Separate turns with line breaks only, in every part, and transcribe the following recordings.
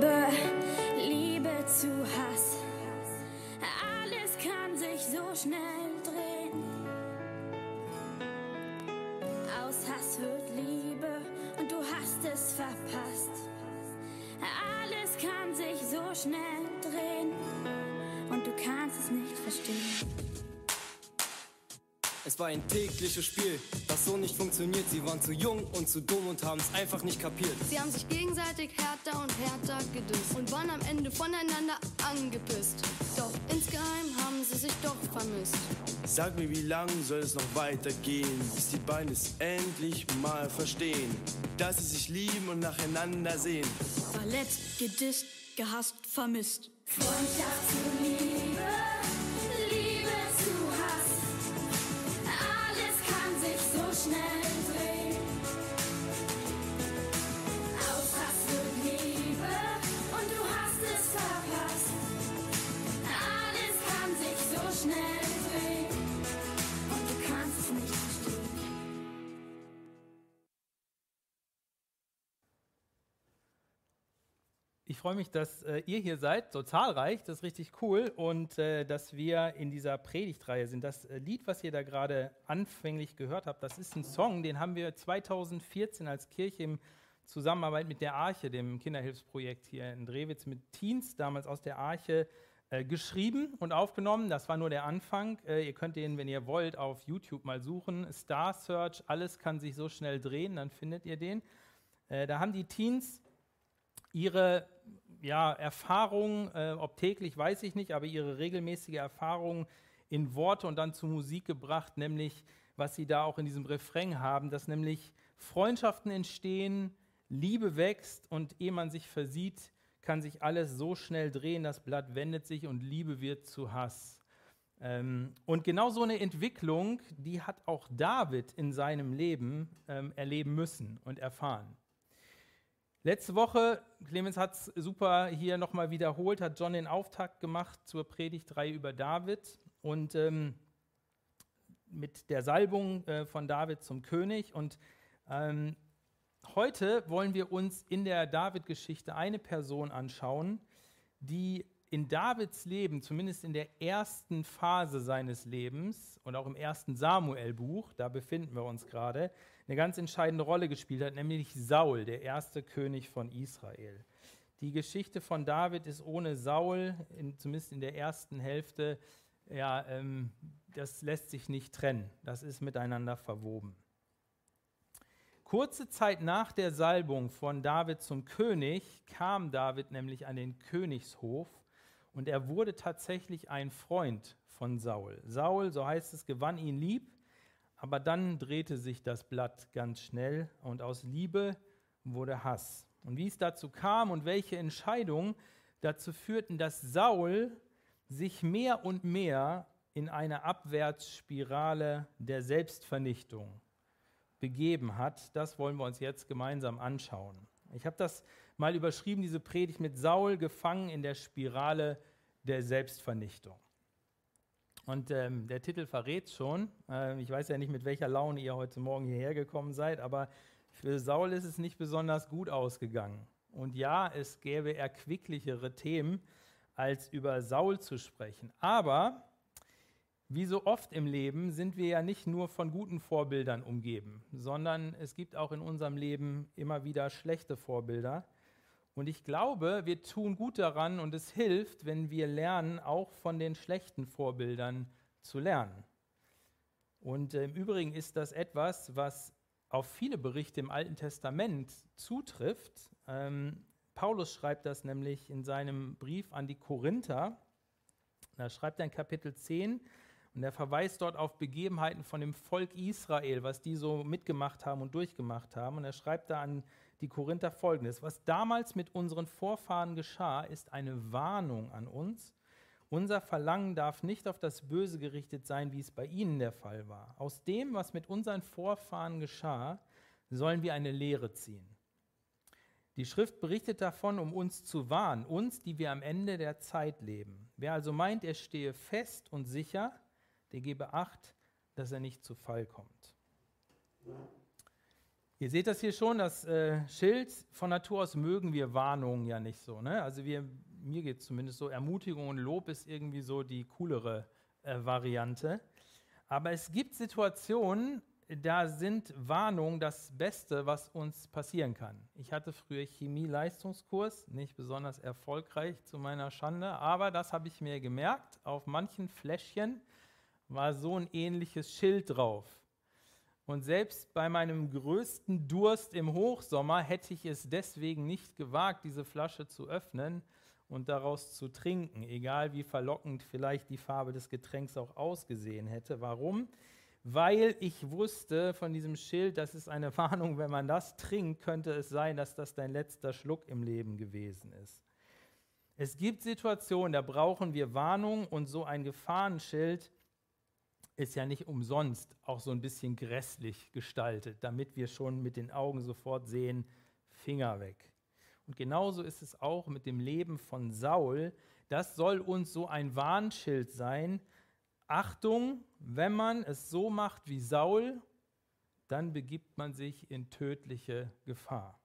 Liebe, Liebe zu Hass. Alles kann sich so schnell drehen. Aus Hass wird Liebe und du hast es verpasst. Alles kann sich so schnell drehen und du kannst es nicht verstehen.
Es war ein tägliches Spiel, das so nicht funktioniert. Sie waren zu jung und zu dumm und haben es einfach nicht kapiert.
Sie haben sich gegenseitig härter und härter gedisst und waren am Ende voneinander angepisst. Doch insgeheim haben sie sich doch vermisst.
Sag mir, wie lang soll es noch weitergehen, bis die beiden es endlich mal verstehen, dass sie sich lieben und nacheinander sehen.
Verletzt, gedisst, gehasst, vermisst.
Freundschaft zu Liebe, sich
freue mich, dass äh, ihr hier seid, so zahlreich, das ist richtig cool und äh, dass wir in dieser Predigtreihe sind. Das äh, Lied, was ihr da gerade anfänglich gehört habt, das ist ein Song, den haben wir 2014 als Kirche im Zusammenarbeit mit der Arche, dem Kinderhilfsprojekt hier in Drewitz, mit Teens damals aus der Arche äh, geschrieben und aufgenommen. Das war nur der Anfang. Äh, ihr könnt den, wenn ihr wollt, auf YouTube mal suchen. Star Search, alles kann sich so schnell drehen, dann findet ihr den. Äh, da haben die Teens ihre ja, Erfahrungen, äh, ob täglich weiß ich nicht, aber ihre regelmäßige Erfahrung in Worte und dann zu Musik gebracht, nämlich was sie da auch in diesem Refrain haben, dass nämlich Freundschaften entstehen, Liebe wächst und ehe man sich versieht, kann sich alles so schnell drehen, das Blatt wendet sich und Liebe wird zu Hass. Ähm, und genau so eine Entwicklung, die hat auch David in seinem Leben ähm, erleben müssen und erfahren. Letzte Woche, Clemens hat es super hier nochmal wiederholt, hat John den Auftakt gemacht zur Predigtreihe über David und ähm, mit der Salbung äh, von David zum König. Und ähm, heute wollen wir uns in der David-Geschichte eine Person anschauen, die in Davids Leben, zumindest in der ersten Phase seines Lebens und auch im ersten Samuel-Buch, da befinden wir uns gerade, eine ganz entscheidende Rolle gespielt hat, nämlich Saul, der erste König von Israel. Die Geschichte von David ist ohne Saul, in, zumindest in der ersten Hälfte, ja, ähm, das lässt sich nicht trennen. Das ist miteinander verwoben. Kurze Zeit nach der Salbung von David zum König kam David nämlich an den Königshof und er wurde tatsächlich ein Freund von Saul. Saul, so heißt es, gewann ihn lieb, aber dann drehte sich das Blatt ganz schnell und aus Liebe wurde Hass. Und wie es dazu kam und welche Entscheidungen dazu führten, dass Saul sich mehr und mehr in eine Abwärtsspirale der Selbstvernichtung begeben hat, das wollen wir uns jetzt gemeinsam anschauen. Ich habe das mal überschrieben, diese Predigt mit Saul gefangen in der Spirale der Selbstvernichtung. Und ähm, der Titel verrät schon. Äh, ich weiß ja nicht, mit welcher Laune ihr heute Morgen hierher gekommen seid, aber für Saul ist es nicht besonders gut ausgegangen. Und ja, es gäbe erquicklichere Themen, als über Saul zu sprechen. Aber wie so oft im Leben sind wir ja nicht nur von guten Vorbildern umgeben, sondern es gibt auch in unserem Leben immer wieder schlechte Vorbilder. Und ich glaube, wir tun gut daran und es hilft, wenn wir lernen, auch von den schlechten Vorbildern zu lernen. Und äh, im Übrigen ist das etwas, was auf viele Berichte im Alten Testament zutrifft. Ähm, Paulus schreibt das nämlich in seinem Brief an die Korinther. Da schreibt er in Kapitel 10, und er verweist dort auf Begebenheiten von dem Volk Israel, was die so mitgemacht haben und durchgemacht haben. Und er schreibt da an die Korinther folgendes: Was damals mit unseren Vorfahren geschah, ist eine Warnung an uns. Unser Verlangen darf nicht auf das Böse gerichtet sein, wie es bei ihnen der Fall war. Aus dem, was mit unseren Vorfahren geschah, sollen wir eine Lehre ziehen. Die Schrift berichtet davon, um uns zu warnen, uns, die wir am Ende der Zeit leben. Wer also meint, er stehe fest und sicher, der gebe Acht, dass er nicht zu Fall kommt. Ihr seht das hier schon, das äh, Schild. Von Natur aus mögen wir Warnungen ja nicht so. Ne? Also wir, mir geht es zumindest so, Ermutigung und Lob ist irgendwie so die coolere Variante. Aber es gibt Situationen, da sind Warnungen das Beste, was uns passieren kann. Ich hatte früher Chemie-Leistungskurs, nicht besonders erfolgreich zu meiner Schande, aber das habe ich mir gemerkt. Auf manchen Fläschchen war so ein ähnliches Schild drauf. Und selbst bei meinem größten Durst im Hochsommer hätte ich es deswegen nicht gewagt, diese Flasche zu öffnen und daraus zu trinken, egal wie verlockend vielleicht die Farbe des Getränks auch ausgesehen hätte. Warum? Weil ich wusste von diesem Schild, das ist eine Warnung, wenn man das trinkt, könnte es sein, dass das dein letzter Schluck im Leben gewesen ist. Es gibt Situationen, da brauchen wir Warnung und so ein Gefahrenschild ist ja nicht umsonst auch so ein bisschen grässlich gestaltet, damit wir schon mit den Augen sofort sehen, Finger weg. Und genauso ist es auch mit dem Leben von Saul. Das soll uns so ein Warnschild sein. Achtung, wenn man es so macht wie Saul, dann begibt man sich in tödliche Gefahr.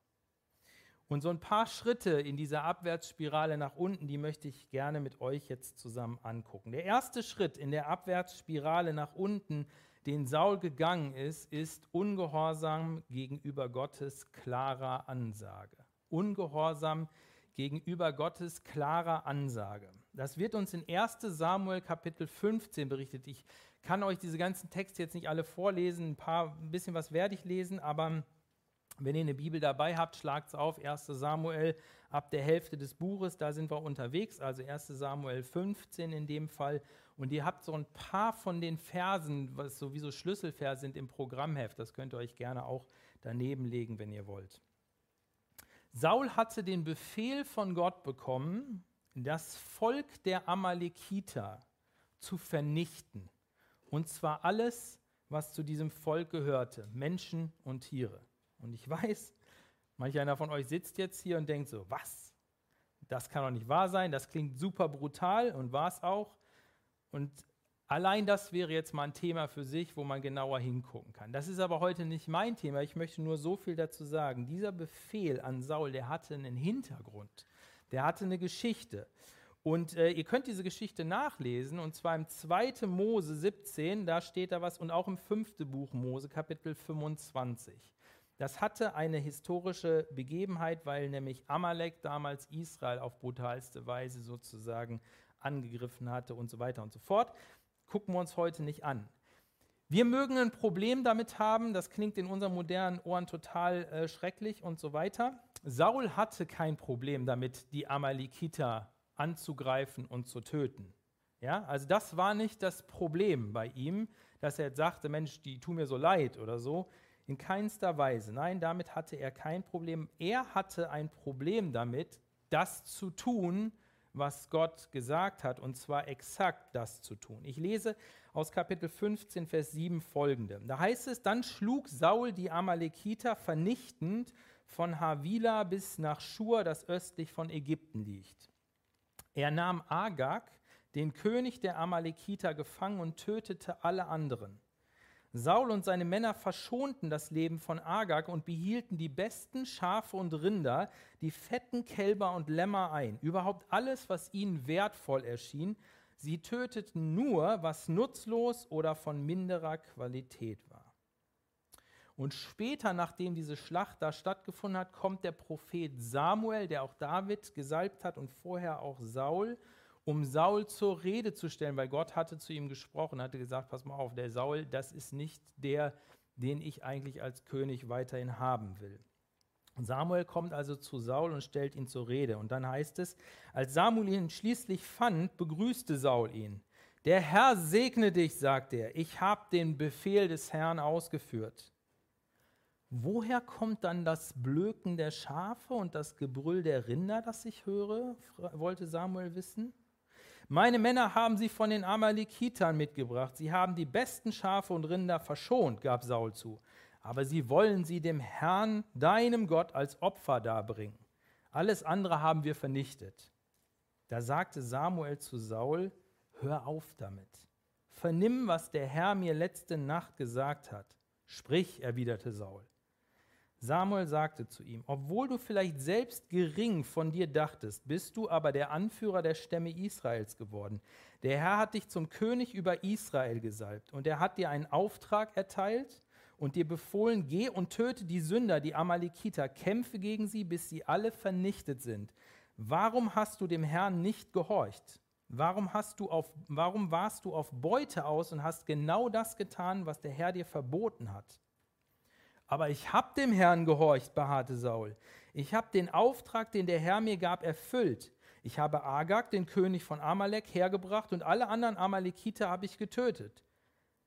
Und so ein paar Schritte in dieser Abwärtsspirale nach unten, die möchte ich gerne mit euch jetzt zusammen angucken. Der erste Schritt in der Abwärtsspirale nach unten, den Saul gegangen ist, ist Ungehorsam gegenüber Gottes klarer Ansage. Ungehorsam gegenüber Gottes klarer Ansage. Das wird uns in 1 Samuel Kapitel 15 berichtet. Ich kann euch diese ganzen Texte jetzt nicht alle vorlesen, ein paar, ein bisschen was werde ich lesen, aber wenn ihr eine Bibel dabei habt, schlagt es auf, 1 Samuel ab der Hälfte des Buches, da sind wir unterwegs, also 1 Samuel 15 in dem Fall. Und ihr habt so ein paar von den Versen, was sowieso Schlüsselverse sind im Programmheft, das könnt ihr euch gerne auch daneben legen, wenn ihr wollt. Saul hatte den Befehl von Gott bekommen, das Volk der Amalekiter zu vernichten. Und zwar alles, was zu diesem Volk gehörte, Menschen und Tiere. Und ich weiß, manch einer von euch sitzt jetzt hier und denkt so, was? Das kann doch nicht wahr sein, das klingt super brutal und war es auch. Und allein das wäre jetzt mal ein Thema für sich, wo man genauer hingucken kann. Das ist aber heute nicht mein Thema. Ich möchte nur so viel dazu sagen. Dieser Befehl an Saul, der hatte einen Hintergrund, der hatte eine Geschichte. Und äh, ihr könnt diese Geschichte nachlesen, und zwar im 2. Mose 17, da steht da was, und auch im 5. Buch Mose, Kapitel 25. Das hatte eine historische Begebenheit, weil nämlich Amalek damals Israel auf brutalste Weise sozusagen angegriffen hatte und so weiter und so fort. Gucken wir uns heute nicht an. Wir mögen ein Problem damit haben, das klingt in unseren modernen Ohren total äh, schrecklich und so weiter. Saul hatte kein Problem damit, die Amalekiter anzugreifen und zu töten. Ja, also das war nicht das Problem bei ihm, dass er jetzt sagte, Mensch, die tun mir so leid oder so. In keinster Weise. Nein, damit hatte er kein Problem. Er hatte ein Problem damit, das zu tun, was Gott gesagt hat, und zwar exakt das zu tun. Ich lese aus Kapitel 15, Vers 7 folgende. Da heißt es, dann schlug Saul die Amalekiter vernichtend von Havila bis nach Schur, das östlich von Ägypten liegt. Er nahm Agag, den König der Amalekiter, gefangen und tötete alle anderen. Saul und seine Männer verschonten das Leben von Agag und behielten die besten Schafe und Rinder, die fetten Kälber und Lämmer ein, überhaupt alles, was ihnen wertvoll erschien. Sie töteten nur, was nutzlos oder von minderer Qualität war. Und später, nachdem diese Schlacht da stattgefunden hat, kommt der Prophet Samuel, der auch David gesalbt hat und vorher auch Saul um Saul zur Rede zu stellen, weil Gott hatte zu ihm gesprochen, hatte gesagt, pass mal auf, der Saul, das ist nicht der, den ich eigentlich als König weiterhin haben will. Samuel kommt also zu Saul und stellt ihn zur Rede. Und dann heißt es, als Samuel ihn schließlich fand, begrüßte Saul ihn. Der Herr segne dich, sagt er, ich habe den Befehl des Herrn ausgeführt. Woher kommt dann das Blöken der Schafe und das Gebrüll der Rinder, das ich höre? wollte Samuel wissen. Meine Männer haben sie von den Amalekitern mitgebracht. Sie haben die besten Schafe und Rinder verschont, gab Saul zu. Aber sie wollen sie dem Herrn, deinem Gott, als Opfer darbringen. Alles andere haben wir vernichtet. Da sagte Samuel zu Saul, hör auf damit. Vernimm, was der Herr mir letzte Nacht gesagt hat. Sprich, erwiderte Saul. Samuel sagte zu ihm, obwohl du vielleicht selbst gering von dir dachtest, bist du aber der Anführer der Stämme Israels geworden. Der Herr hat dich zum König über Israel gesalbt und er hat dir einen Auftrag erteilt und dir befohlen, geh und töte die Sünder, die Amalekiter, kämpfe gegen sie, bis sie alle vernichtet sind. Warum hast du dem Herrn nicht gehorcht? Warum, hast du auf, warum warst du auf Beute aus und hast genau das getan, was der Herr dir verboten hat? Aber ich habe dem Herrn gehorcht, beharrte Saul. Ich habe den Auftrag, den der Herr mir gab, erfüllt. Ich habe Agag, den König von Amalek, hergebracht und alle anderen Amalekiter habe ich getötet.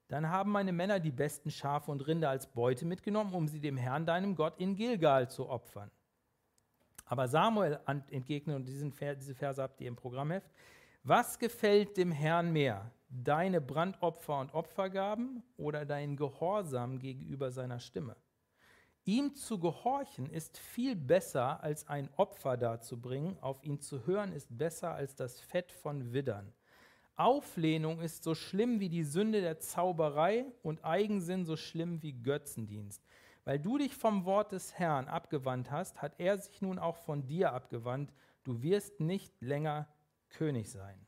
Dann haben meine Männer die besten Schafe und Rinder als Beute mitgenommen, um sie dem Herrn, deinem Gott, in Gilgal zu opfern. Aber Samuel entgegnet, und diesen, diese Verse habt ihr im Programmheft, was gefällt dem Herrn mehr, deine Brandopfer und Opfergaben oder dein Gehorsam gegenüber seiner Stimme? Ihm zu gehorchen ist viel besser, als ein Opfer darzubringen. Auf ihn zu hören ist besser als das Fett von Widdern. Auflehnung ist so schlimm wie die Sünde der Zauberei und Eigensinn so schlimm wie Götzendienst. Weil du dich vom Wort des Herrn abgewandt hast, hat er sich nun auch von dir abgewandt. Du wirst nicht länger König sein.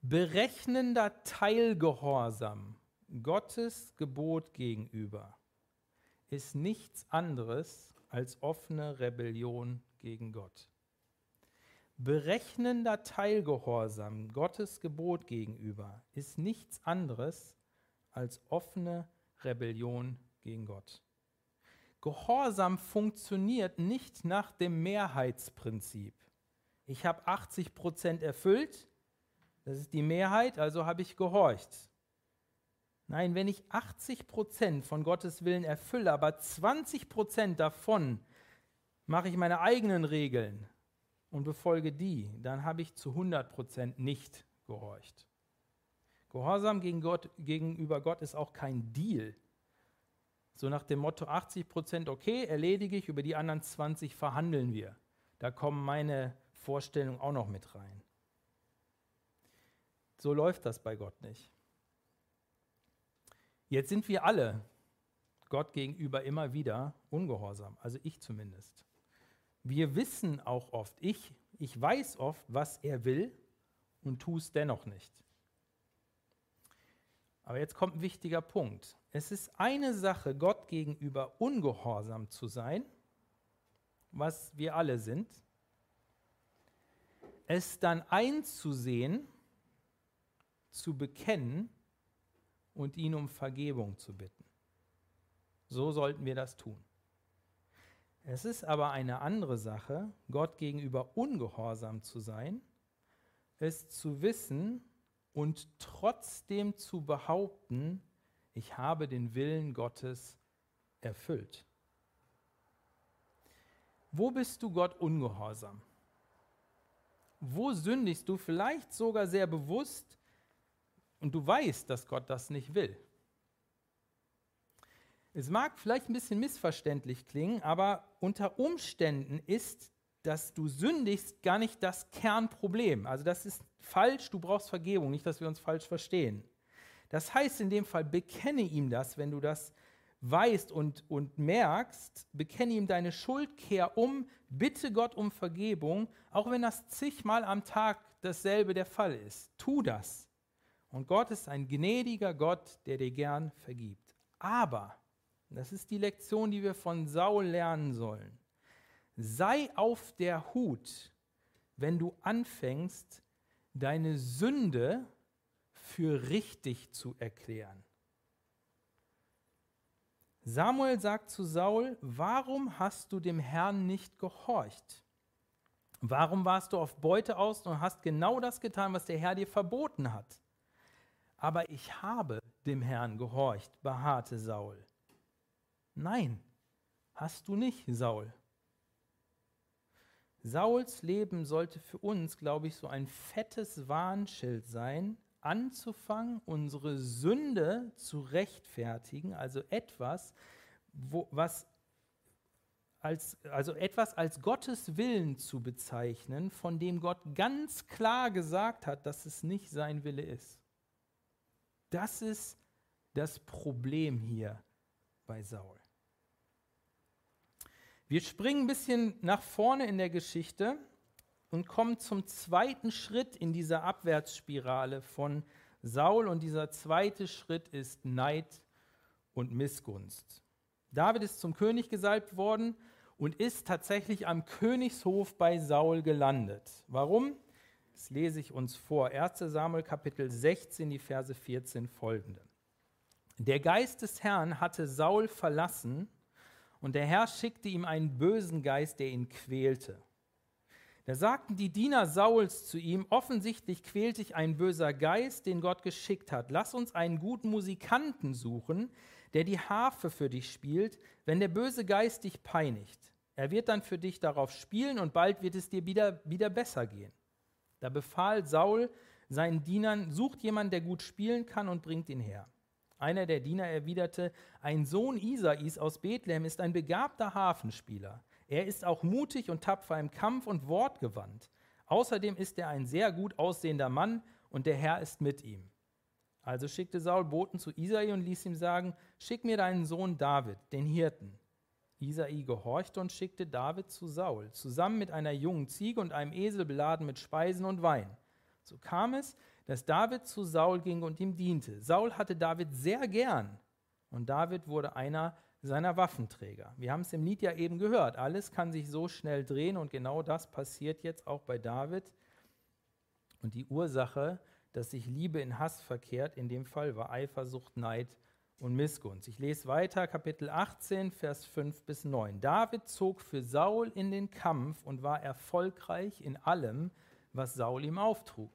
Berechnender Teilgehorsam Gottes Gebot gegenüber ist nichts anderes als offene Rebellion gegen Gott. Berechnender Teilgehorsam Gottes Gebot gegenüber ist nichts anderes als offene Rebellion gegen Gott. Gehorsam funktioniert nicht nach dem Mehrheitsprinzip. Ich habe 80 Prozent erfüllt, das ist die Mehrheit, also habe ich gehorcht. Nein, wenn ich 80 Prozent von Gottes Willen erfülle, aber 20 Prozent davon mache ich meine eigenen Regeln und befolge die, dann habe ich zu 100 Prozent nicht gehorcht. Gehorsam gegen Gott, gegenüber Gott ist auch kein Deal. So nach dem Motto 80 Prozent okay, erledige ich, über die anderen 20 verhandeln wir. Da kommen meine Vorstellungen auch noch mit rein. So läuft das bei Gott nicht. Jetzt sind wir alle Gott gegenüber immer wieder ungehorsam, also ich zumindest. Wir wissen auch oft, ich, ich weiß oft, was er will und tue es dennoch nicht. Aber jetzt kommt ein wichtiger Punkt. Es ist eine Sache, Gott gegenüber ungehorsam zu sein, was wir alle sind, es dann einzusehen, zu bekennen und ihn um Vergebung zu bitten. So sollten wir das tun. Es ist aber eine andere Sache, Gott gegenüber ungehorsam zu sein, es zu wissen und trotzdem zu behaupten, ich habe den Willen Gottes erfüllt. Wo bist du Gott ungehorsam? Wo sündigst du vielleicht sogar sehr bewusst und du weißt, dass Gott das nicht will. Es mag vielleicht ein bisschen missverständlich klingen, aber unter Umständen ist, dass du sündigst, gar nicht das Kernproblem. Also das ist falsch, du brauchst Vergebung, nicht, dass wir uns falsch verstehen. Das heißt in dem Fall, bekenne ihm das, wenn du das weißt und, und merkst, bekenne ihm deine Schuld, kehr um, bitte Gott um Vergebung, auch wenn das zigmal am Tag dasselbe der Fall ist. Tu das. Und Gott ist ein gnädiger Gott, der dir gern vergibt. Aber, das ist die Lektion, die wir von Saul lernen sollen, sei auf der Hut, wenn du anfängst, deine Sünde für richtig zu erklären. Samuel sagt zu Saul, warum hast du dem Herrn nicht gehorcht? Warum warst du auf Beute aus und hast genau das getan, was der Herr dir verboten hat? Aber ich habe dem Herrn gehorcht, beharrte Saul. Nein, hast du nicht, Saul. Sauls Leben sollte für uns, glaube ich, so ein fettes Warnschild sein, anzufangen, unsere Sünde zu rechtfertigen, also etwas, wo, was als, also etwas als Gottes Willen zu bezeichnen, von dem Gott ganz klar gesagt hat, dass es nicht sein Wille ist. Das ist das Problem hier bei Saul. Wir springen ein bisschen nach vorne in der Geschichte und kommen zum zweiten Schritt in dieser Abwärtsspirale von Saul. Und dieser zweite Schritt ist Neid und Missgunst. David ist zum König gesalbt worden und ist tatsächlich am Königshof bei Saul gelandet. Warum? Das lese ich uns vor. 1 Samuel Kapitel 16, die Verse 14 folgende. Der Geist des Herrn hatte Saul verlassen und der Herr schickte ihm einen bösen Geist, der ihn quälte. Da sagten die Diener Sauls zu ihm, offensichtlich quält dich ein böser Geist, den Gott geschickt hat. Lass uns einen guten Musikanten suchen, der die Harfe für dich spielt, wenn der böse Geist dich peinigt. Er wird dann für dich darauf spielen und bald wird es dir wieder, wieder besser gehen. Da befahl Saul seinen Dienern, sucht jemanden, der gut spielen kann und bringt ihn her. Einer der Diener erwiderte, ein Sohn Isais aus Bethlehem ist ein begabter Hafenspieler. Er ist auch mutig und tapfer im Kampf und wortgewandt. Außerdem ist er ein sehr gut aussehender Mann und der Herr ist mit ihm. Also schickte Saul Boten zu Isai und ließ ihm sagen, schick mir deinen Sohn David, den Hirten. Isai gehorchte und schickte David zu Saul, zusammen mit einer jungen Ziege und einem Esel beladen mit Speisen und Wein. So kam es, dass David zu Saul ging und ihm diente. Saul hatte David sehr gern und David wurde einer seiner Waffenträger. Wir haben es im Lied ja eben gehört. Alles kann sich so schnell drehen und genau das passiert jetzt auch bei David. Und die Ursache, dass sich Liebe in Hass verkehrt, in dem Fall war Eifersucht, Neid und Missgunst. Ich lese weiter, Kapitel 18, Vers 5 bis 9. David zog für Saul in den Kampf und war erfolgreich in allem, was Saul ihm auftrug.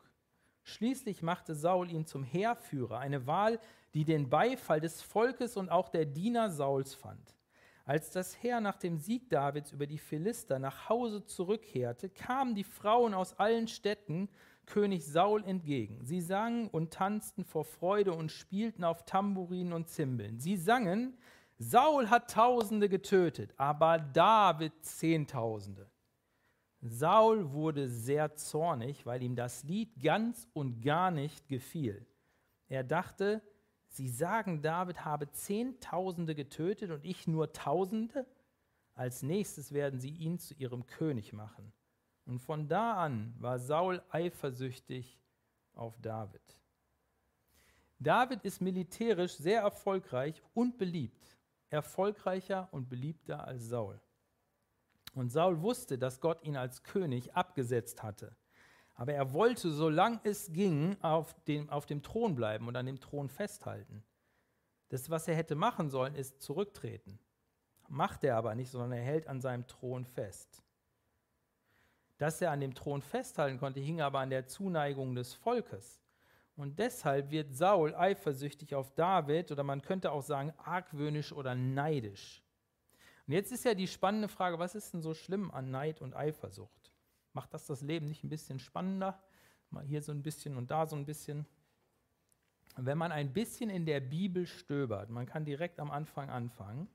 Schließlich machte Saul ihn zum Heerführer, eine Wahl, die den Beifall des Volkes und auch der Diener Sauls fand. Als das Heer nach dem Sieg Davids über die Philister nach Hause zurückkehrte, kamen die Frauen aus allen Städten König Saul entgegen. Sie sangen und tanzten vor Freude und spielten auf Tamburinen und Zimbeln. Sie sangen, Saul hat Tausende getötet, aber David Zehntausende. Saul wurde sehr zornig, weil ihm das Lied ganz und gar nicht gefiel. Er dachte, sie sagen, David habe Zehntausende getötet und ich nur Tausende? Als nächstes werden sie ihn zu ihrem König machen. Und von da an war Saul eifersüchtig auf David. David ist militärisch sehr erfolgreich und beliebt, erfolgreicher und beliebter als Saul. Und Saul wusste, dass Gott ihn als König abgesetzt hatte. Aber er wollte, solange es ging, auf dem, auf dem Thron bleiben und an dem Thron festhalten. Das, was er hätte machen sollen, ist zurücktreten. Macht er aber nicht, sondern er hält an seinem Thron fest. Dass er an dem Thron festhalten konnte, hing aber an der Zuneigung des Volkes. Und deshalb wird Saul eifersüchtig auf David oder man könnte auch sagen argwöhnisch oder neidisch. Und jetzt ist ja die spannende Frage, was ist denn so schlimm an Neid und Eifersucht? Macht das das Leben nicht ein bisschen spannender? Mal hier so ein bisschen und da so ein bisschen. Wenn man ein bisschen in der Bibel stöbert, man kann direkt am Anfang anfangen,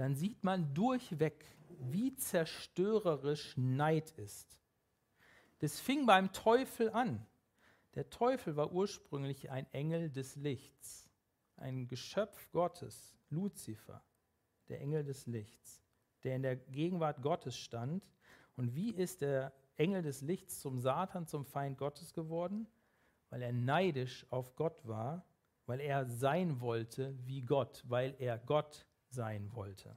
dann sieht man durchweg, wie zerstörerisch Neid ist. Das fing beim Teufel an. Der Teufel war ursprünglich ein Engel des Lichts, ein Geschöpf Gottes, Luzifer der Engel des Lichts, der in der Gegenwart Gottes stand. Und wie ist der Engel des Lichts zum Satan, zum Feind Gottes geworden? Weil er neidisch auf Gott war, weil er sein wollte wie Gott, weil er Gott sein wollte.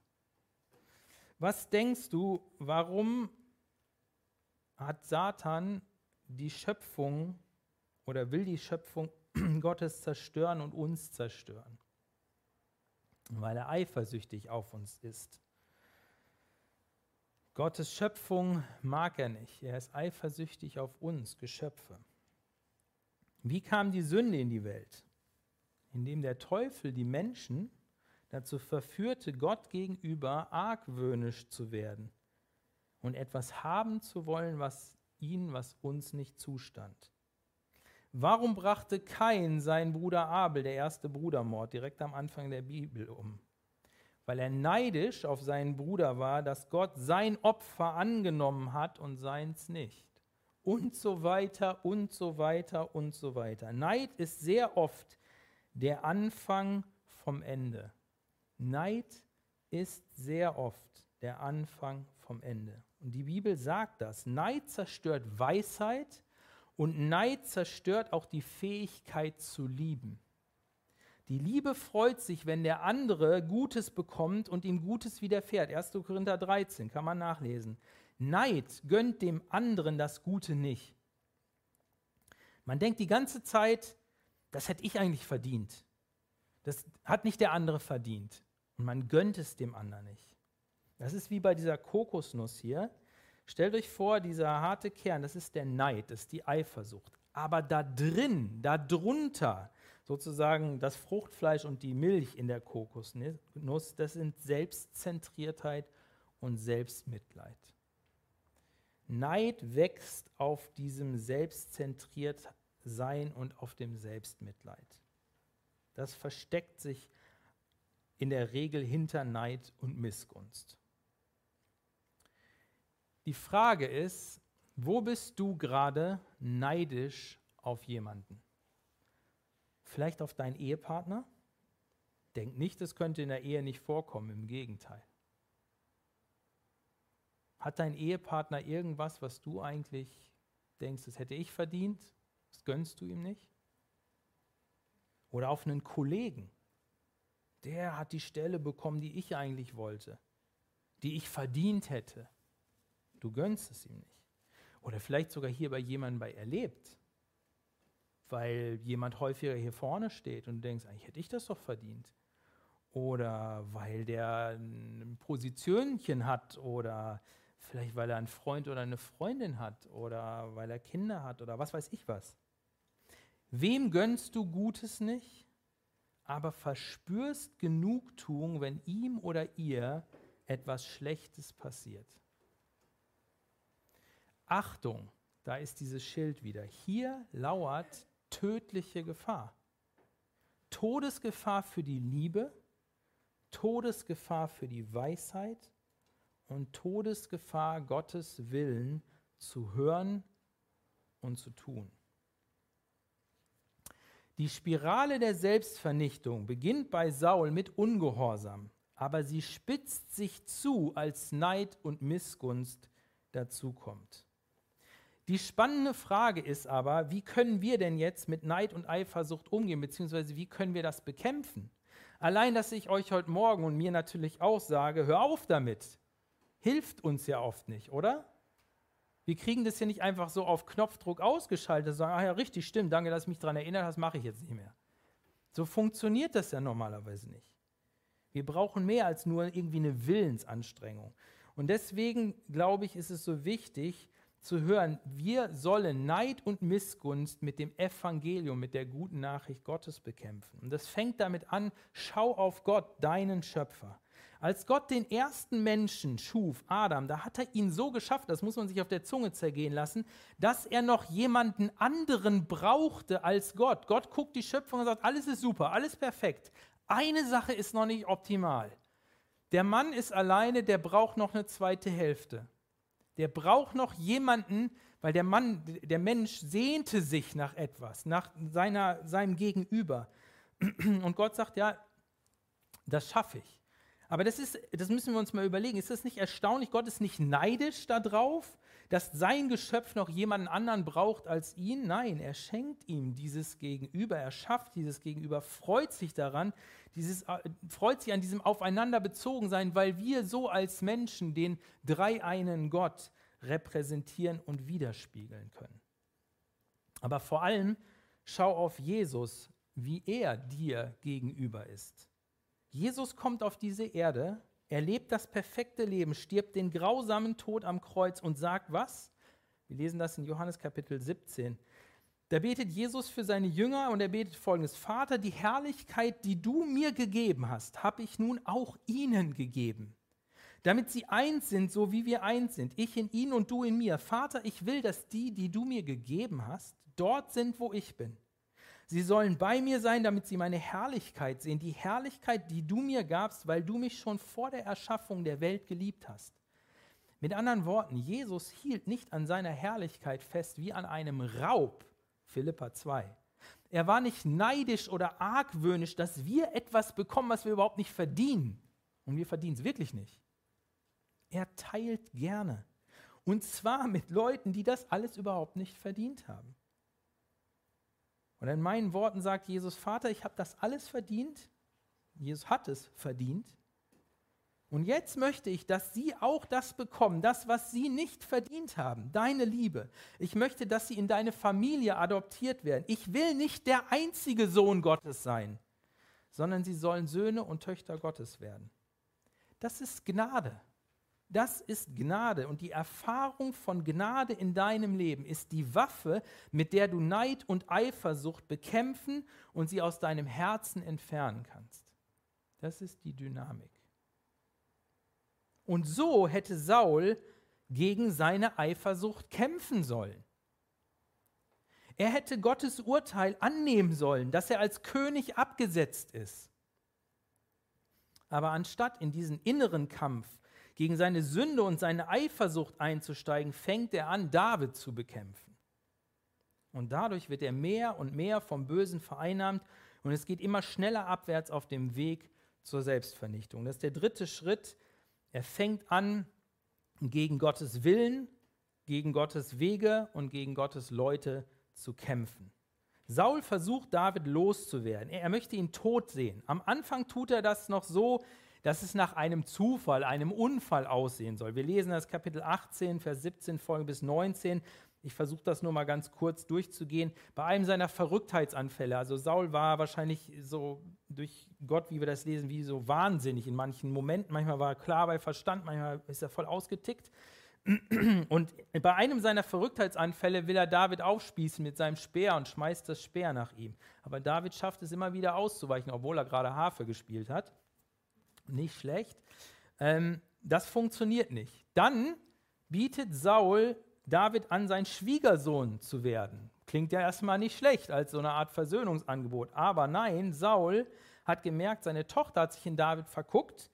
Was denkst du, warum hat Satan die Schöpfung oder will die Schöpfung Gottes zerstören und uns zerstören? weil er eifersüchtig auf uns ist. Gottes Schöpfung mag er nicht. Er ist eifersüchtig auf uns, Geschöpfe. Wie kam die Sünde in die Welt? Indem der Teufel die Menschen dazu verführte, Gott gegenüber argwöhnisch zu werden und etwas haben zu wollen, was ihnen, was uns nicht zustand. Warum brachte Kain seinen Bruder Abel, der erste Brudermord, direkt am Anfang der Bibel um? Weil er neidisch auf seinen Bruder war, dass Gott sein Opfer angenommen hat und seins nicht. Und so weiter und so weiter und so weiter. Neid ist sehr oft der Anfang vom Ende. Neid ist sehr oft der Anfang vom Ende. Und die Bibel sagt das. Neid zerstört Weisheit und Neid zerstört auch die Fähigkeit zu lieben. Die Liebe freut sich, wenn der andere Gutes bekommt und ihm Gutes widerfährt. 1. Korinther 13 kann man nachlesen. Neid gönnt dem anderen das Gute nicht. Man denkt die ganze Zeit, das hätte ich eigentlich verdient. Das hat nicht der andere verdient. Und man gönnt es dem anderen nicht. Das ist wie bei dieser Kokosnuss hier. Stellt euch vor, dieser harte Kern, das ist der Neid, das ist die Eifersucht. Aber da drin, da drunter, sozusagen das Fruchtfleisch und die Milch in der Kokosnuss, das sind Selbstzentriertheit und Selbstmitleid. Neid wächst auf diesem Selbstzentriertsein und auf dem Selbstmitleid. Das versteckt sich in der Regel hinter Neid und Missgunst. Die Frage ist, wo bist du gerade neidisch auf jemanden? Vielleicht auf deinen Ehepartner? Denk nicht, es könnte in der Ehe nicht vorkommen, im Gegenteil. Hat dein Ehepartner irgendwas, was du eigentlich denkst, das hätte ich verdient? Das gönnst du ihm nicht? Oder auf einen Kollegen? Der hat die Stelle bekommen, die ich eigentlich wollte, die ich verdient hätte. Du gönnst es ihm nicht. Oder vielleicht sogar hier bei jemandem bei erlebt, weil jemand häufiger hier vorne steht und du denkst, eigentlich hätte ich das doch verdient. Oder weil der ein Positionchen hat oder vielleicht weil er einen Freund oder eine Freundin hat oder weil er Kinder hat oder was weiß ich was. Wem gönnst du Gutes nicht, aber verspürst Genugtuung, wenn ihm oder ihr etwas Schlechtes passiert? Achtung, da ist dieses Schild wieder. Hier lauert tödliche Gefahr. Todesgefahr für die Liebe, Todesgefahr für die Weisheit und Todesgefahr, Gottes Willen zu hören und zu tun. Die Spirale der Selbstvernichtung beginnt bei Saul mit Ungehorsam, aber sie spitzt sich zu, als Neid und Missgunst dazukommt. Die spannende Frage ist aber, wie können wir denn jetzt mit Neid und Eifersucht umgehen, beziehungsweise wie können wir das bekämpfen? Allein, dass ich euch heute Morgen und mir natürlich auch sage, hör auf damit, hilft uns ja oft nicht, oder? Wir kriegen das ja nicht einfach so auf Knopfdruck ausgeschaltet, sagen, ach ja, richtig, stimmt, danke, dass du mich daran erinnert hast, mache ich jetzt nicht mehr. So funktioniert das ja normalerweise nicht. Wir brauchen mehr als nur irgendwie eine Willensanstrengung. Und deswegen, glaube ich, ist es so wichtig, zu hören, wir sollen Neid und Missgunst mit dem Evangelium, mit der guten Nachricht Gottes bekämpfen. Und das fängt damit an, schau auf Gott, deinen Schöpfer. Als Gott den ersten Menschen schuf, Adam, da hat er ihn so geschafft, das muss man sich auf der Zunge zergehen lassen, dass er noch jemanden anderen brauchte als Gott. Gott guckt die Schöpfung und sagt, alles ist super, alles perfekt. Eine Sache ist noch nicht optimal. Der Mann ist alleine, der braucht noch eine zweite Hälfte. Der braucht noch jemanden, weil der Mann, der Mensch sehnte sich nach etwas, nach seiner, seinem Gegenüber. Und Gott sagt, ja, das schaffe ich. Aber das, ist, das müssen wir uns mal überlegen. Ist das nicht erstaunlich? Gott ist nicht neidisch darauf, dass sein Geschöpf noch jemanden anderen braucht als ihn. Nein, er schenkt ihm dieses Gegenüber, er schafft dieses Gegenüber, freut sich daran, dieses, äh, freut sich an diesem Aufeinander bezogen sein, weil wir so als Menschen den dreieinen Gott repräsentieren und widerspiegeln können. Aber vor allem schau auf Jesus, wie er dir gegenüber ist. Jesus kommt auf diese Erde, er lebt das perfekte Leben, stirbt den grausamen Tod am Kreuz und sagt was? Wir lesen das in Johannes Kapitel 17. Da betet Jesus für seine Jünger und er betet folgendes: Vater, die Herrlichkeit, die du mir gegeben hast, habe ich nun auch ihnen gegeben, damit sie eins sind, so wie wir eins sind. Ich in ihnen und du in mir. Vater, ich will, dass die, die du mir gegeben hast, dort sind, wo ich bin. Sie sollen bei mir sein, damit sie meine Herrlichkeit sehen, die Herrlichkeit, die du mir gabst, weil du mich schon vor der Erschaffung der Welt geliebt hast. Mit anderen Worten, Jesus hielt nicht an seiner Herrlichkeit fest wie an einem Raub, Philippa 2. Er war nicht neidisch oder argwöhnisch, dass wir etwas bekommen, was wir überhaupt nicht verdienen. Und wir verdienen es wirklich nicht. Er teilt gerne. Und zwar mit Leuten, die das alles überhaupt nicht verdient haben. Und in meinen Worten sagt Jesus, Vater, ich habe das alles verdient. Jesus hat es verdient. Und jetzt möchte ich, dass sie auch das bekommen, das, was sie nicht verdient haben, deine Liebe. Ich möchte, dass sie in deine Familie adoptiert werden. Ich will nicht der einzige Sohn Gottes sein, sondern sie sollen Söhne und Töchter Gottes werden. Das ist Gnade. Das ist Gnade. Und die Erfahrung von Gnade in deinem Leben ist die Waffe, mit der du Neid und Eifersucht bekämpfen und sie aus deinem Herzen entfernen kannst. Das ist die Dynamik. Und so hätte Saul gegen seine Eifersucht kämpfen sollen. Er hätte Gottes Urteil annehmen sollen, dass er als König abgesetzt ist. Aber anstatt in diesen inneren Kampf gegen seine Sünde und seine Eifersucht einzusteigen, fängt er an, David zu bekämpfen. Und dadurch wird er mehr und mehr vom Bösen vereinnahmt und es geht immer schneller abwärts auf dem Weg zur Selbstvernichtung. Das ist der dritte Schritt, er fängt an, gegen Gottes Willen, gegen Gottes Wege und gegen Gottes Leute zu kämpfen. Saul versucht, David loszuwerden. Er, möchte ihn tot sehen. Am Anfang tut er das noch so, dass es nach einem Zufall, einem Unfall aussehen soll. Wir lesen das Kapitel 18, Vers 17, Folge bis 19. Ich versuche das nur mal ganz kurz durchzugehen. Bei einem seiner Verrücktheitsanfälle, also Saul war wahrscheinlich so durch Gott, wie wir das lesen, wie so wahnsinnig in manchen Momenten. Manchmal war er klar bei Verstand, manchmal ist er voll ausgetickt. Und bei einem seiner Verrücktheitsanfälle will er David aufspießen mit seinem Speer und schmeißt das Speer nach ihm. Aber David schafft es immer wieder auszuweichen, obwohl er gerade Harfe gespielt hat. Nicht schlecht. Ähm, das funktioniert nicht. Dann bietet Saul David an, sein Schwiegersohn zu werden. Klingt ja erstmal nicht schlecht als so eine Art Versöhnungsangebot. Aber nein, Saul hat gemerkt, seine Tochter hat sich in David verguckt.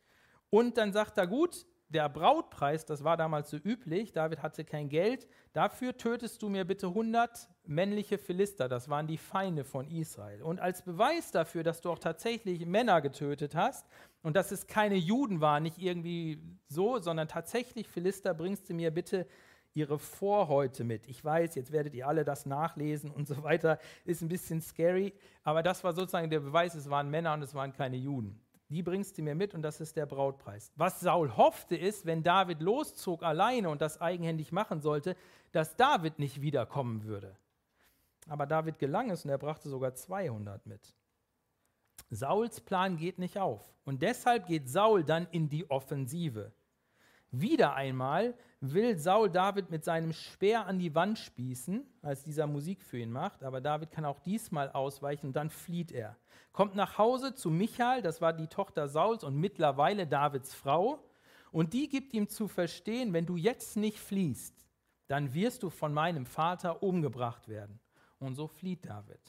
Und dann sagt er, gut, der Brautpreis, das war damals so üblich, David hatte kein Geld, dafür tötest du mir bitte 100 männliche Philister, das waren die Feinde von Israel. Und als Beweis dafür, dass du auch tatsächlich Männer getötet hast und dass es keine Juden waren, nicht irgendwie so, sondern tatsächlich Philister, bringst du mir bitte ihre Vorhäute mit. Ich weiß, jetzt werdet ihr alle das nachlesen und so weiter. Ist ein bisschen scary, aber das war sozusagen der Beweis, es waren Männer und es waren keine Juden. Die bringst du mir mit und das ist der Brautpreis. Was Saul hoffte ist, wenn David loszog alleine und das eigenhändig machen sollte, dass David nicht wiederkommen würde. Aber David gelang es und er brachte sogar 200 mit. Sauls Plan geht nicht auf und deshalb geht Saul dann in die Offensive. Wieder einmal will Saul David mit seinem Speer an die Wand spießen, als dieser Musik für ihn macht, aber David kann auch diesmal ausweichen und dann flieht er. Kommt nach Hause zu Michael, das war die Tochter Sauls und mittlerweile Davids Frau, und die gibt ihm zu verstehen, wenn du jetzt nicht fliehst, dann wirst du von meinem Vater umgebracht werden. Und so flieht David.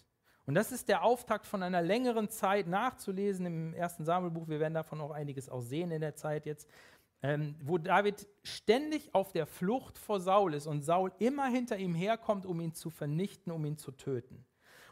Und das ist der Auftakt von einer längeren Zeit nachzulesen im ersten Samuelbuch. Wir werden davon auch einiges auch sehen in der Zeit jetzt ähm, wo David ständig auf der Flucht vor Saul ist und Saul immer hinter ihm herkommt, um ihn zu vernichten, um ihn zu töten.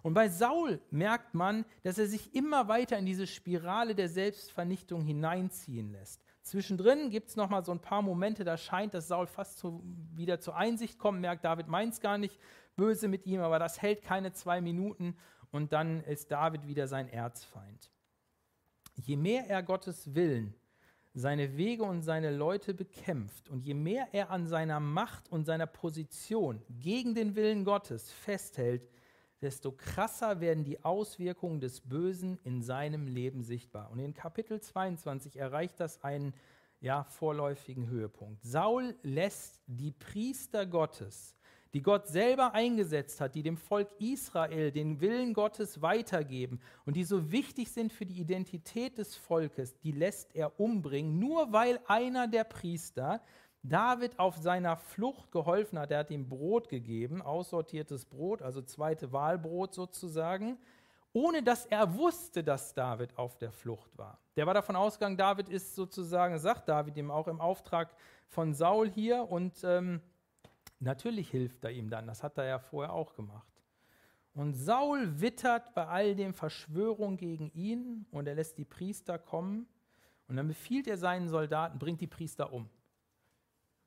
Und bei Saul merkt man, dass er sich immer weiter in diese Spirale der Selbstvernichtung hineinziehen lässt. Zwischendrin gibt es nochmal so ein paar Momente, da scheint, dass Saul fast zu, wieder zur Einsicht kommt, merkt, David meint es gar nicht böse mit ihm, aber das hält keine zwei Minuten und dann ist David wieder sein Erzfeind. Je mehr er Gottes Willen seine Wege und seine Leute bekämpft und je mehr er an seiner Macht und seiner Position gegen den Willen Gottes festhält, desto krasser werden die Auswirkungen des Bösen in seinem Leben sichtbar. Und in Kapitel 22 erreicht das einen ja, vorläufigen Höhepunkt. Saul lässt die Priester Gottes die Gott selber eingesetzt hat, die dem Volk Israel den Willen Gottes weitergeben und die so wichtig sind für die Identität des Volkes, die lässt er umbringen, nur weil einer der Priester David auf seiner Flucht geholfen hat. Er hat ihm Brot gegeben, aussortiertes Brot, also zweite Wahlbrot sozusagen, ohne dass er wusste, dass David auf der Flucht war. Der war davon ausgegangen, David ist sozusagen, sagt David ihm auch im Auftrag von Saul hier und ähm, Natürlich hilft er ihm dann, das hat er ja vorher auch gemacht. Und Saul wittert bei all dem Verschwörung gegen ihn und er lässt die Priester kommen und dann befiehlt er seinen Soldaten, bringt die Priester um.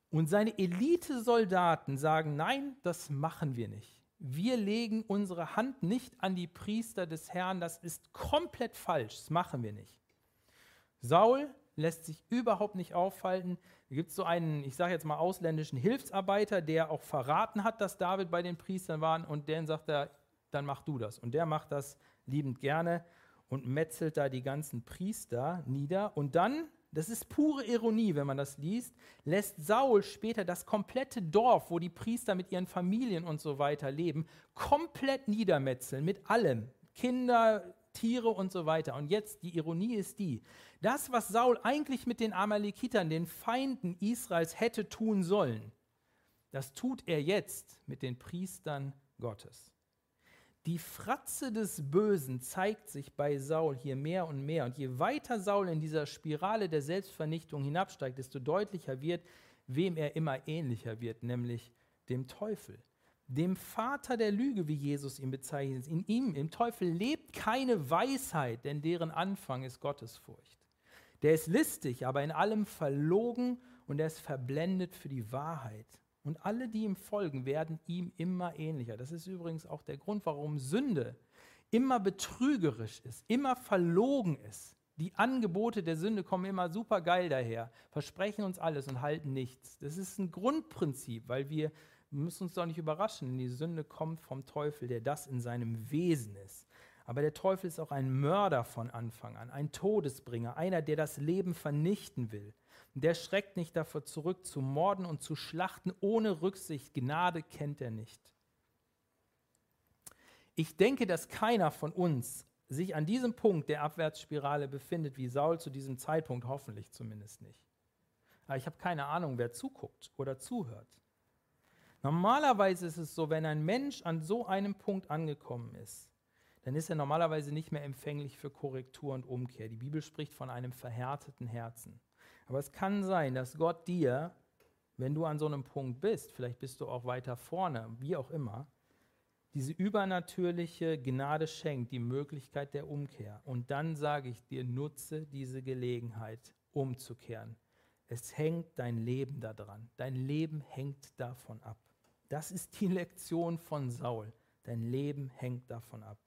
Und seine Elitesoldaten sagen, nein, das machen wir nicht. Wir legen unsere Hand nicht an die Priester des Herrn, das ist komplett falsch, das machen wir nicht. Saul lässt sich überhaupt nicht aufhalten. Gibt es so einen, ich sage jetzt mal, ausländischen Hilfsarbeiter, der auch verraten hat, dass David bei den Priestern war und dann sagt er, dann mach du das. Und der macht das liebend gerne und metzelt da die ganzen Priester nieder. Und dann, das ist pure Ironie, wenn man das liest, lässt Saul später das komplette Dorf, wo die Priester mit ihren Familien und so weiter leben, komplett niedermetzeln, mit allem. Kinder, Tiere und so weiter. Und jetzt, die Ironie ist die, das, was Saul eigentlich mit den Amalekitern, den Feinden Israels, hätte tun sollen, das tut er jetzt mit den Priestern Gottes. Die Fratze des Bösen zeigt sich bei Saul hier mehr und mehr. Und je weiter Saul in dieser Spirale der Selbstvernichtung hinabsteigt, desto deutlicher wird, wem er immer ähnlicher wird, nämlich dem Teufel. Dem Vater der Lüge, wie Jesus ihn bezeichnet. In ihm, im Teufel, lebt keine Weisheit, denn deren Anfang ist Gottesfurcht. Der ist listig, aber in allem verlogen und er ist verblendet für die Wahrheit. Und alle, die ihm folgen, werden ihm immer ähnlicher. Das ist übrigens auch der Grund, warum Sünde immer betrügerisch ist, immer verlogen ist. Die Angebote der Sünde kommen immer super geil daher, versprechen uns alles und halten nichts. Das ist ein Grundprinzip, weil wir, wir müssen uns doch nicht überraschen, die Sünde kommt vom Teufel, der das in seinem Wesen ist. Aber der Teufel ist auch ein Mörder von Anfang an, ein Todesbringer, einer, der das Leben vernichten will. Der schreckt nicht davor zurück, zu morden und zu schlachten ohne Rücksicht. Gnade kennt er nicht. Ich denke, dass keiner von uns sich an diesem Punkt der Abwärtsspirale befindet, wie Saul zu diesem Zeitpunkt, hoffentlich zumindest nicht. Aber ich habe keine Ahnung, wer zuguckt oder zuhört. Normalerweise ist es so, wenn ein Mensch an so einem Punkt angekommen ist, dann ist er normalerweise nicht mehr empfänglich für Korrektur und Umkehr. Die Bibel spricht von einem verhärteten Herzen. Aber es kann sein, dass Gott dir, wenn du an so einem Punkt bist, vielleicht bist du auch weiter vorne, wie auch immer, diese übernatürliche Gnade schenkt, die Möglichkeit der Umkehr. Und dann sage ich dir, nutze diese Gelegenheit, umzukehren. Es hängt dein Leben daran. Dein Leben hängt davon ab. Das ist die Lektion von Saul. Dein Leben hängt davon ab.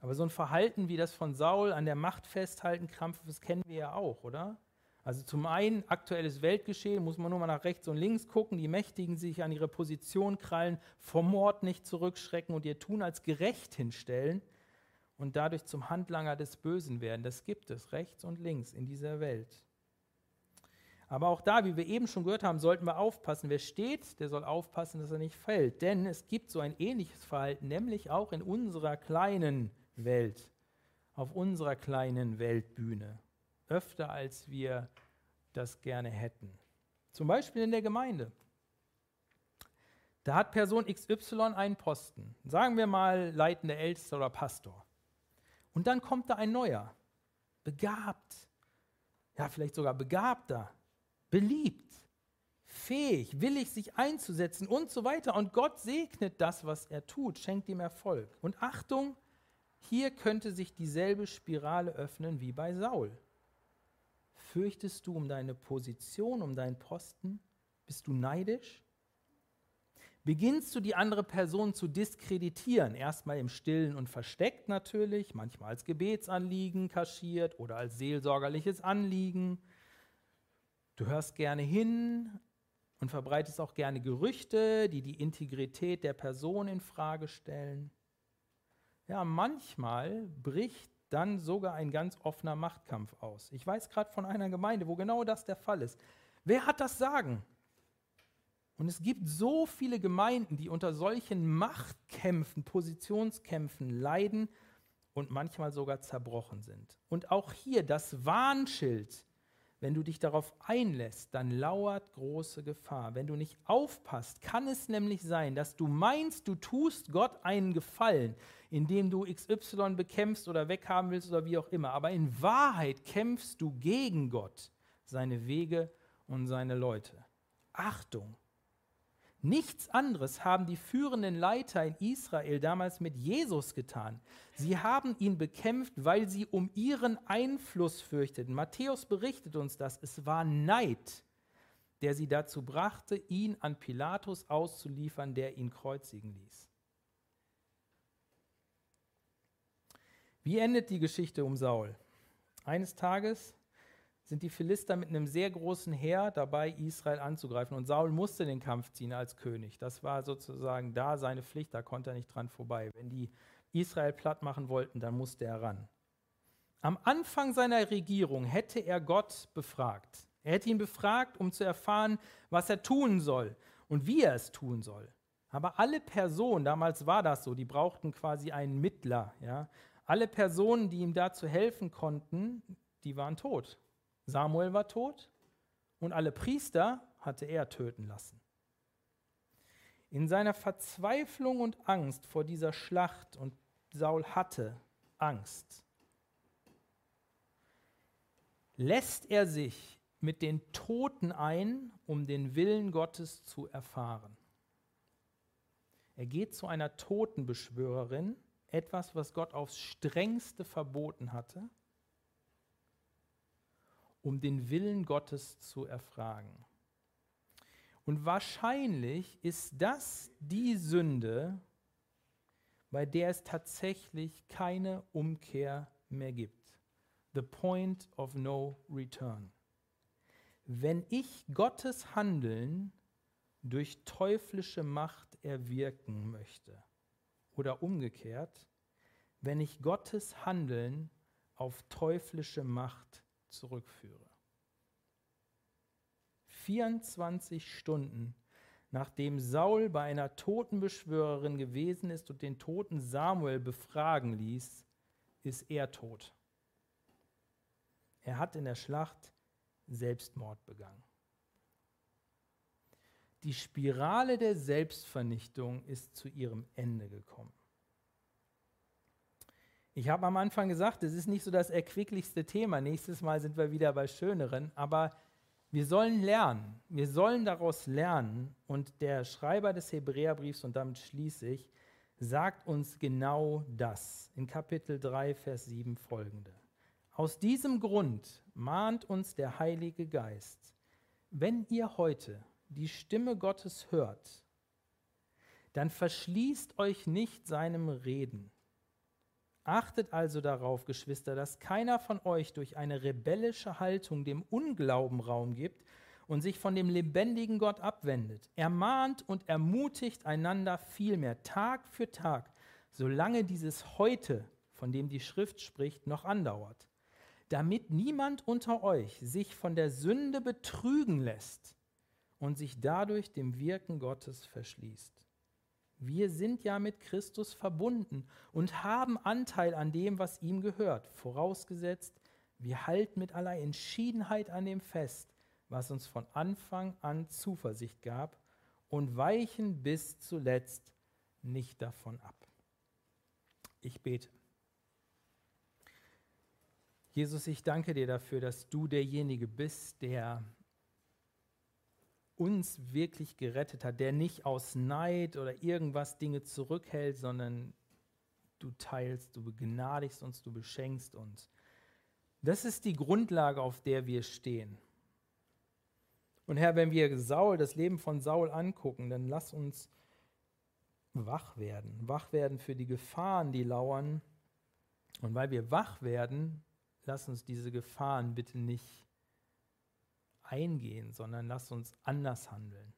Aber so ein Verhalten wie das von Saul an der Macht festhalten, Krampf, das kennen wir ja auch, oder? Also zum einen aktuelles Weltgeschehen, muss man nur mal nach rechts und links gucken, die Mächtigen sich an ihre Position krallen, vom Mord nicht zurückschrecken und ihr Tun als gerecht hinstellen und dadurch zum Handlanger des Bösen werden. Das gibt es rechts und links in dieser Welt. Aber auch da, wie wir eben schon gehört haben, sollten wir aufpassen. Wer steht, der soll aufpassen, dass er nicht fällt. Denn es gibt so ein ähnliches Verhalten, nämlich auch in unserer kleinen Welt, auf unserer kleinen Weltbühne, öfter als wir das gerne hätten. Zum Beispiel in der Gemeinde. Da hat Person XY einen Posten, sagen wir mal leitender Ältester oder Pastor. Und dann kommt da ein neuer, begabt, ja vielleicht sogar begabter, beliebt, fähig, willig sich einzusetzen und so weiter. Und Gott segnet das, was er tut, schenkt ihm Erfolg. Und Achtung, hier könnte sich dieselbe Spirale öffnen wie bei Saul. Fürchtest du um deine Position, um deinen Posten? Bist du neidisch? Beginnst du die andere Person zu diskreditieren, erstmal im Stillen und versteckt natürlich, manchmal als Gebetsanliegen kaschiert oder als seelsorgerliches Anliegen. Du hörst gerne hin und verbreitest auch gerne Gerüchte, die die Integrität der Person in Frage stellen. Ja, manchmal bricht dann sogar ein ganz offener Machtkampf aus. Ich weiß gerade von einer Gemeinde, wo genau das der Fall ist. Wer hat das Sagen? Und es gibt so viele Gemeinden, die unter solchen Machtkämpfen, Positionskämpfen leiden und manchmal sogar zerbrochen sind. Und auch hier das Warnschild wenn du dich darauf einlässt, dann lauert große Gefahr. Wenn du nicht aufpasst, kann es nämlich sein, dass du meinst, du tust Gott einen Gefallen, indem du XY bekämpfst oder weghaben willst oder wie auch immer. Aber in Wahrheit kämpfst du gegen Gott, seine Wege und seine Leute. Achtung! Nichts anderes haben die führenden Leiter in Israel damals mit Jesus getan. Sie haben ihn bekämpft, weil sie um ihren Einfluss fürchteten. Matthäus berichtet uns das. Es war Neid. der sie dazu brachte, ihn an Pilatus auszuliefern, der ihn kreuzigen ließ. Wie endet die Geschichte um Saul? Eines Tages sind die Philister mit einem sehr großen Heer dabei, Israel anzugreifen. Und Saul musste den Kampf ziehen als König. Das war sozusagen da seine Pflicht, da konnte er nicht dran vorbei. Wenn die Israel platt machen wollten, dann musste er ran. Am Anfang seiner Regierung hätte er Gott befragt. Er hätte ihn befragt, um zu erfahren, was er tun soll und wie er es tun soll. Aber alle Personen, damals war das so, die brauchten quasi einen Mittler. Ja? Alle Personen, die ihm dazu helfen konnten, die waren tot. Samuel war tot und alle Priester hatte er töten lassen. In seiner Verzweiflung und Angst vor dieser Schlacht, und Saul hatte Angst, lässt er sich mit den Toten ein, um den Willen Gottes zu erfahren. Er geht zu einer Totenbeschwörerin, etwas, was Gott aufs strengste verboten hatte, um den Willen Gottes zu erfragen. Und wahrscheinlich ist das die Sünde, bei der es tatsächlich keine Umkehr mehr gibt. The point of no return. Wenn ich Gottes Handeln durch teuflische Macht erwirken möchte oder umgekehrt, wenn ich Gottes Handeln auf teuflische Macht zurückführe. 24 Stunden nachdem Saul bei einer Totenbeschwörerin gewesen ist und den toten Samuel befragen ließ, ist er tot. Er hat in der Schlacht Selbstmord begangen. Die Spirale der Selbstvernichtung ist zu ihrem Ende gekommen. Ich habe am Anfang gesagt, es ist nicht so das erquicklichste Thema. Nächstes Mal sind wir wieder bei schöneren, aber wir sollen lernen. Wir sollen daraus lernen. Und der Schreiber des Hebräerbriefs, und damit schließe ich, sagt uns genau das in Kapitel 3, Vers 7 folgende. Aus diesem Grund mahnt uns der Heilige Geist, wenn ihr heute die Stimme Gottes hört, dann verschließt euch nicht seinem Reden. Achtet also darauf, Geschwister, dass keiner von euch durch eine rebellische Haltung dem Unglauben Raum gibt und sich von dem lebendigen Gott abwendet. Ermahnt und ermutigt einander vielmehr Tag für Tag, solange dieses heute, von dem die Schrift spricht, noch andauert damit niemand unter euch sich von der Sünde betrügen lässt und sich dadurch dem Wirken Gottes verschließt. Wir sind ja mit Christus verbunden und haben Anteil an dem, was ihm gehört, vorausgesetzt, wir halten mit aller Entschiedenheit an dem fest, was uns von Anfang an Zuversicht gab und weichen bis zuletzt nicht davon ab. Ich bete. Jesus, ich danke dir dafür, dass du derjenige bist, der uns wirklich gerettet hat, der nicht aus Neid oder irgendwas Dinge zurückhält, sondern du teilst, du begnadigst uns, du beschenkst uns. Das ist die Grundlage, auf der wir stehen. Und Herr, wenn wir Saul, das Leben von Saul angucken, dann lass uns wach werden, wach werden für die Gefahren, die lauern. Und weil wir wach werden, lass uns diese Gefahren bitte nicht eingehen, sondern lass uns anders handeln.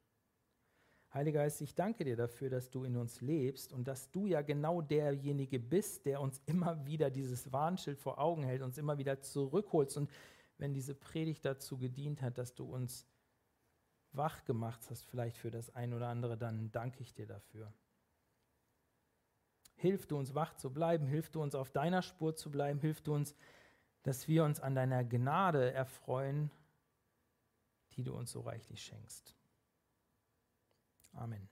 Heiliger Geist, ich danke dir dafür, dass du in uns lebst und dass du ja genau derjenige bist, der uns immer wieder dieses Warnschild vor Augen hält, uns immer wieder zurückholst. Und wenn diese Predigt dazu gedient hat, dass du uns wach gemacht hast, vielleicht für das ein oder andere, dann danke ich dir dafür. Hilf du uns wach zu bleiben, hilf du uns auf deiner Spur zu bleiben, hilf du uns dass wir uns an deiner Gnade erfreuen, die du uns so reichlich schenkst. Amen.